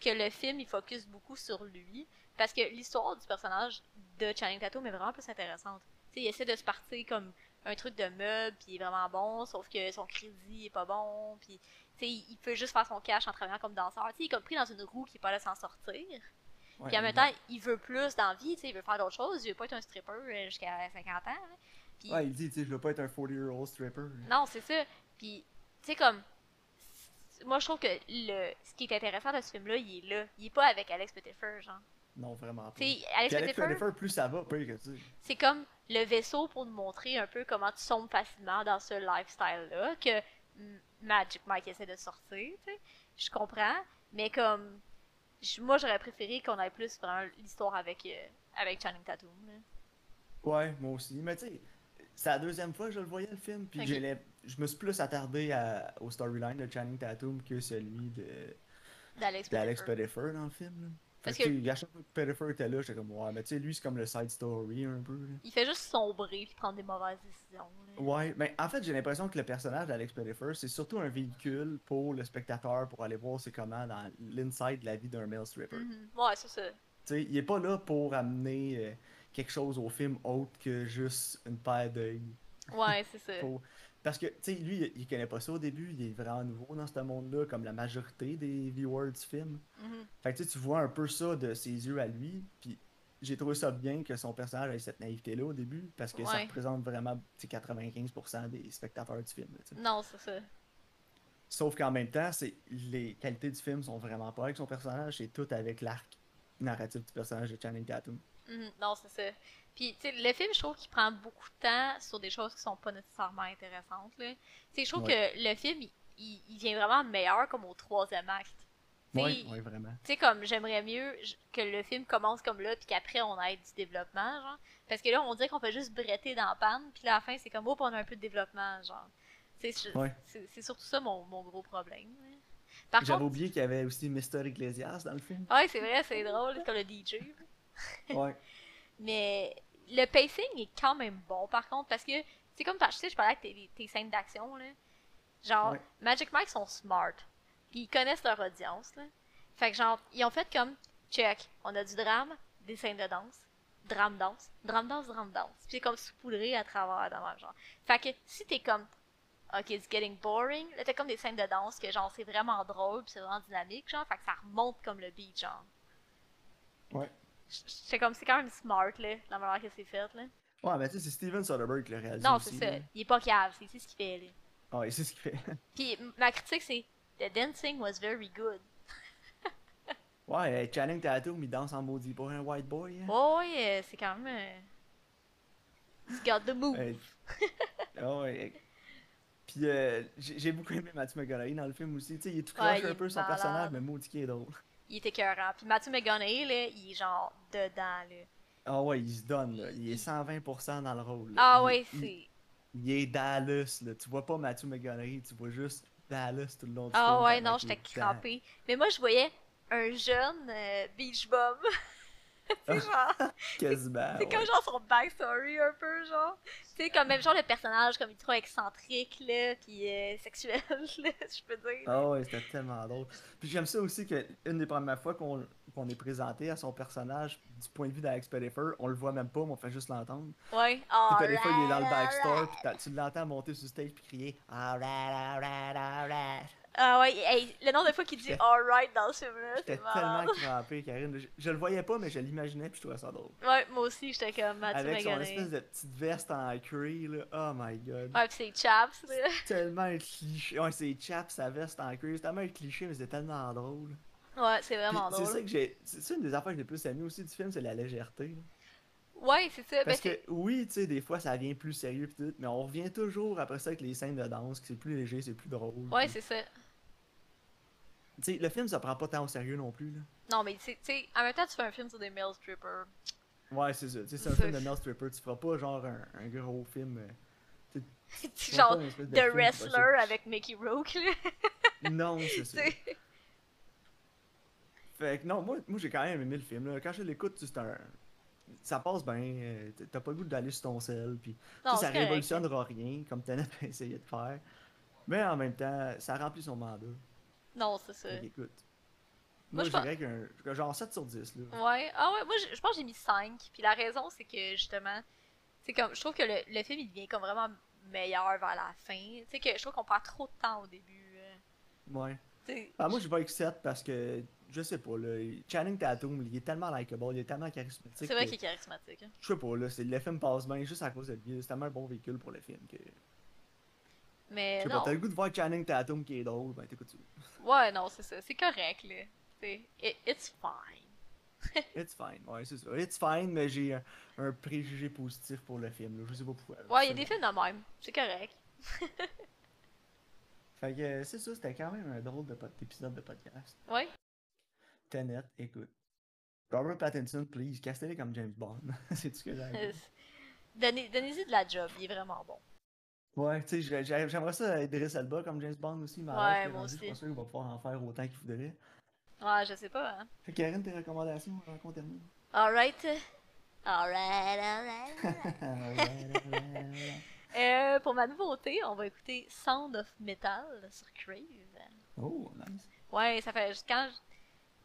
que le film il focus beaucoup sur lui parce que l'histoire du personnage de Channing Tatum est vraiment plus intéressante. Il essaie de se partir comme un truc de meuble puis il est vraiment bon sauf que son crédit est pas bon puis il peut juste faire son cash en travaillant comme danseur. Il est comme pris dans une roue qui est pas là s'en sortir. Ouais, Puis en même temps, il veut plus dans la vie, tu sais, il veut faire d'autres choses, il veut pas être un stripper euh, jusqu'à 50 ans. Puis Ouais, il dit, tu sais, je veux pas être un 40-year-old stripper. non, c'est ça. Puis, tu sais, comme. Moi, je trouve que le... ce qui est intéressant de ce film-là, il est là. Il est pas avec Alex Pettifer, genre. Non, vraiment pas. Alex Alex Pettifer, Pettifer, plus ça va, plus que tu c'est comme le vaisseau pour nous montrer un peu comment tu sombres facilement dans ce lifestyle-là que Magic Mike essaie de sortir, tu sais. Je comprends, mais comme. Moi, j'aurais préféré qu'on ait plus vraiment l'histoire avec, euh, avec Channing Tatum. là. Ouais, moi aussi. Mais tu sais, c'est la deuxième fois que je le voyais le film. Puis Ok. j'ai les- je me suis plus attardé à... au storyline de Channing Tatum que celui de D'Alex. Pettifer dans le film. Là. Parce que, à chaque fois que Pettifer était là, j'étais comme, ouais, mais tu sais, lui, c'est comme le side story un peu. là. Il fait juste sombrer puis prendre des mauvaises décisions. là. Ouais, mais en fait, j'ai l'impression que le personnage d'Alex Pettifer, c'est surtout un véhicule pour le spectateur pour aller voir c'est comment dans l'inside de la vie d'un male stripper. Mhm. Ouais, c'est ça. Tu sais, il est pas là pour amener euh, quelque chose au film autre que juste une paire d'œils. Ouais, c'est ça. Pour- Parce que, tu sais, lui, il- connaît pas ça au début, il est vraiment nouveau dans ce monde-là, comme la majorité des viewers du film. Mhm. Fait que tu vois un peu ça de ses yeux à lui, puis j'ai trouvé ça bien que son personnage ait cette naïveté-là au début, parce que ça représente vraiment tu sais, 95% des spectateurs du film. Non, c'est ça. Sauf qu'en même temps, c'est les qualités du film sont vraiment pas avec son personnage, c'est tout avec l'arc narratif du personnage de Channing Tatum. Mhm. Non, c'est ça. Puis, tu sais, le film, je trouve qu'il prend beaucoup de temps sur des choses qui sont pas nécessairement intéressantes. Là. Tu sais, je trouve Ouais. que le film, il, il- il vient vraiment meilleur comme au troisième acte. Sais, Ouais, vraiment. Tu sais, comme j'aimerais mieux que le film commence comme là, puis qu'après on ait du développement, genre. Parce que là, on dirait qu'on fait juste bretter dans la panne, puis à la fin, c'est comme, oh, on a un peu de développement, genre. Ouais. c'est surtout ça mon, mon gros problème. J'avais contre, oublié qu'il y avait aussi Mr. Ecclesias dans le film. ouais, c'est vrai, c'est drôle, comme le DJ. Ouais. Mais le pacing est quand même bon, par contre, parce que c'est comme, tu sais, je parlais avec tes, tes scènes d'action, là. Genre, Ouais. Magic Mike sont smart. Puis ils connaissent leur audience, là. Fait que, genre, ils ont fait comme, check, on a du drame, des scènes de danse, drame-danse, drame-danse, drame-danse. Puis c'est comme saupoudré à travers, dans le genre. Fait que si t'es comme, ok, it's getting boring, là t'as comme des scènes de danse que, genre, c'est vraiment drôle, puis c'est vraiment dynamique, genre, fait que ça remonte comme le beat, genre. Ouais. C'est comme, c'est quand même smart, là, la manière que c'est fait, là. Ouais, mais tu sais, c'est Steven Soderbergh qui l'a réalisé. Non, c'est ça. là. Il est pas cave, c'est c'est ce qu'il fait, là. Ah, Ouais, c'est ce qu'il fait. Puis ma critique, c'est The dancing was very good. Ouais, euh, Channing Tatum, il danse en maudit pour un white boy. hein. Oh, ouais, euh, c'est quand même. euh, He's got the move. Ouais. Ah ouais. Puis euh, j'ai beaucoup aimé Matthew McConaughey dans le film aussi. Tu sais, il est tout croche un peu son malade. personnage, mais maudit qui est drôle. Il est écœurant. Puis Matthew McConaughey, là, il est genre dedans, là. Ah ouais, il se donne, là. Il est 120% dans le rôle. là. Ah Il- ouais, c'est. Il est Dallas, là. Tu vois pas Matthew McConaughey, tu vois juste Dallas tout le long du Ah film. ouais, non, j'étais crampée. Mais moi, je voyais un jeune euh, beach bum. c'est genre. Quasiment. C'est comme genre son backstory un peu, genre. Tu sais, comme même genre le personnage, comme il est trop excentrique, là, pis euh, sexuel, là, je peux dire. Ah ouais, c'était tellement drôle. Puis j'aime ça aussi que une des premières fois qu'on qu'on est présenté à son personnage du point de vue d'Alex Pettyfer, on le voit même pas, mais on fait juste l'entendre. Ouais. Puis t'as des Alright, fois, il est dans le backstore, puis t'as- tu l'entends monter sur stage puis crier Alright, alright, alright. Ah ouais, hey, le nombre de fois qu'il dit alright dans ce film-là, J'étais tellement crampé, Karine. Je, je le voyais pas, mais je l'imaginais puis je trouvais ça drôle. Ouais, moi aussi, j'étais comme Mathieu Avec son Magané. espèce de petite veste en cuir, là. Oh my god. Ouais, pis c'est chaps, là. Tellement un cliché. Ouais, c'est chap, sa veste en cuir. C'est tellement un cliché, mais c'était tellement drôle. Ouais, c'est Puis vraiment C'est ça drôle. que j'ai. C'est ça une des affaires que j'ai le plus aimé aussi du film, c'est la légèreté. là. Ouais, c'est ça. Parce que oui, tu sais, des fois ça devient plus sérieux pis tout, mais on revient toujours après ça avec les scènes de danse, que c'est plus léger, c'est plus drôle. Ouais, c'est ça. Tu sais, le film ça prend pas tant au sérieux non plus. Là. Non, mais tu sais, en même temps, tu fais un film sur des male strippers. Ouais, c'est ça. C'est un film de Mel Stripper, tu feras pas genre un, un gros film. euh, Genre, de The film Wrestler avec Mickey Rourke, là. Non, c'est ça. Fait que non, moi, moi j'ai quand même aimé le film. Là. Quand je l'écoute, c'est un. Ça passe bien, euh, t'as pas le goût d'aller sur ton sel, puis Non, ça révolutionnera rien, comme Tenet a essayé de faire. Mais en même temps, ça remplit son mandat. Non, c'est ça. Fait qu'écoute. Moi, Moi, je dirais qu'un genre 7 sur 10. Là. Ouais, ah ouais, moi je, je pense que j'ai mis 5. Puis la raison, c'est que justement, c'est comme, je trouve que le, le film il devient comme vraiment meilleur vers la fin. Tu sais, que je trouve qu'on perd trop de temps au début. euh. Ouais. Tu sais, Ah, moi, je vais avec 7 parce que, je sais pas, là, Channing Tatum, il est tellement likable, il est tellement charismatique. c'est vrai qu'il est charismatique. hein. Je sais pas, là, le film passe bien juste à cause de lui. C'est tellement un bon véhicule pour le film que. Mais Je sais non. pas, t'as le goût de voir Channing Tatum qui est drôle, ben t'écoutes ça. Ouais, non, c'est ça. C'est correct, là. It- it's fine. It's fine, ouais, c'est ça. It's fine, mais j'ai un, un préjugé positif pour le film, là. Je sais pas pourquoi. Ouais, il y a des films de même. C'est correct. Fait que euh, c'est ça, c'était quand même un drôle d'épisode de podcast. Ouais. Tenet, écoute. Robert Pattinson, please, castez-le comme James Bond. c'est tout ce que j'ai Donnez-y de la job, il est vraiment bon. Ouais, tu sais, j'ai- j'ai- j'aimerais ça Idris Elba comme James Bond aussi, mais Ouais, moi rendu, Je suis pas sûr qu'il va pouvoir en faire autant qu'il voudrait. Ouais, je sais pas, hein. Fait Karine, tes recommandations avant qu'on termine? Alright. Alright, alright. Alright. Euh, pour ma nouveauté, on va écouter Sound of Metal sur Crave. oh, nice. Ouais, ça fait. Quand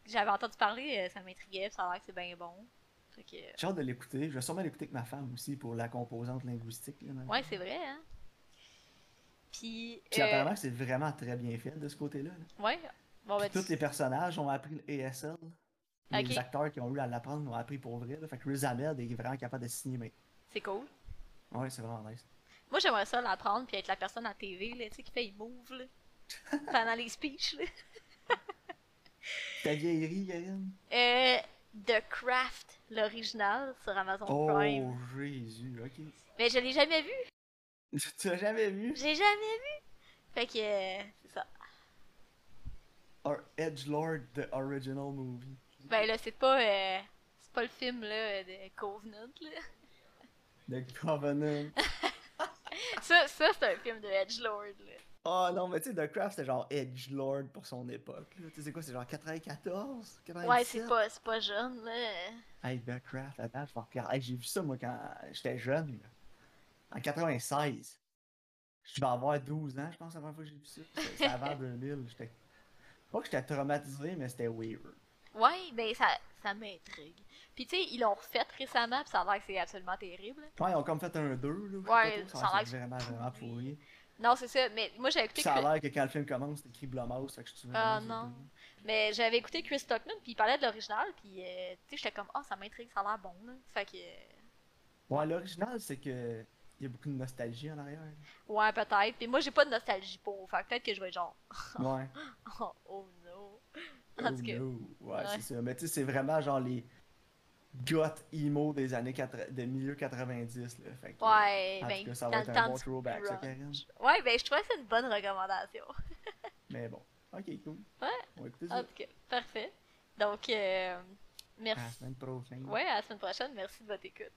j'avais entendu parler, euh, ça m'intriguait, ça a l'air que c'est bien bon. Que. J'ai hâte de l'écouter. Je vais sûrement l'écouter avec ma femme aussi pour la composante linguistique. Là, Ouais, c'est vrai, hein. Puis. Puis euh, apparemment, c'est vraiment très bien fait de ce côté-là. là. Ouais. Bon, ben, tous tu- les personnages ont appris le ASL. Les acteurs qui ont eu à l'apprendre l'ont appris pour vrai. Là. Fait que Riz Ahmed est vraiment capable de signer. C'est cool. Ouais, c'est vraiment nice. Moi, j'aimerais ça l'apprendre, puis être la personne à TV, là, tu sais, qui fait les moves, là. Pendant les speeches, là. Ta vieillerie, Karine? Euh, The Craft, l'original, sur Amazon Oh, Prime. Jésus, ok. Mais je l'ai jamais vu. Tu l'as jamais vu? J'ai jamais vu. Fait que, euh, c'est ça. Or Edgelord, the original movie. Ben là, c'est pas, euh, c'est pas le film, là, de Covenant, là. The Covenant. Ça, ça c'est un film de Edgelord, là. Oh non, mais tu sais, The Craft, c'était genre Edgelord pour son époque. Tu sais, c'est quoi? C'est genre 94? 97? Ouais, c'est pas, c'est pas jeune, là. Hey, The Craft, attends, je vais regarder. Hey, j'ai vu ça, moi, quand j'étais jeune. là. En 96. Je vais avoir 12 ans, je pense, la première fois que j'ai vu ça. C'était c'était avant 2000. J'étais... Pas que j'étais traumatisé, mais c'était weird. Ouais, ben ça, ça m'intrigue. Puis tu sais, ils l'ont refait récemment, puis ça a l'air que c'est absolument terrible. Ouais, ils ont comme fait un 2, là. Ouais, ça a l'air vraiment, vraiment pourri. Non, c'est ça, mais moi j'avais écouté ça a l'air que quand le film commence, c'est écrit Blumhouse, fait que je suis Ah, non. mais j'avais écouté Chris Stockman, puis il parlait de l'original, puis euh, tu sais, j'étais comme, ah, ça m'intrigue, ça a l'air bon, là. Fait que, euh, Ouais, l'original, c'est que. Il y a beaucoup de nostalgie en arrière. ouais, peut-être. Puis moi, j'ai pas de nostalgie pour, fait que peut-être que je vais être genre. Ouais. oh, oh no. En Oh tout cas, no. Ouais, Ouais. c'est ça. Mais tu sais, c'est vraiment genre les goth emo des années 80 de milieu 90. Là. Fait que, ouais, en ben, tout cas, ça va être un bon throwback, ça. Karine? Ouais, ben, je trouvais que c'est une bonne recommandation. Mais bon. Ok, cool. Ouais. On va écouter En tout cas, parfait. Donc, euh, À merci. la semaine prochaine. Ouais, à la semaine prochaine. Merci de votre écoute.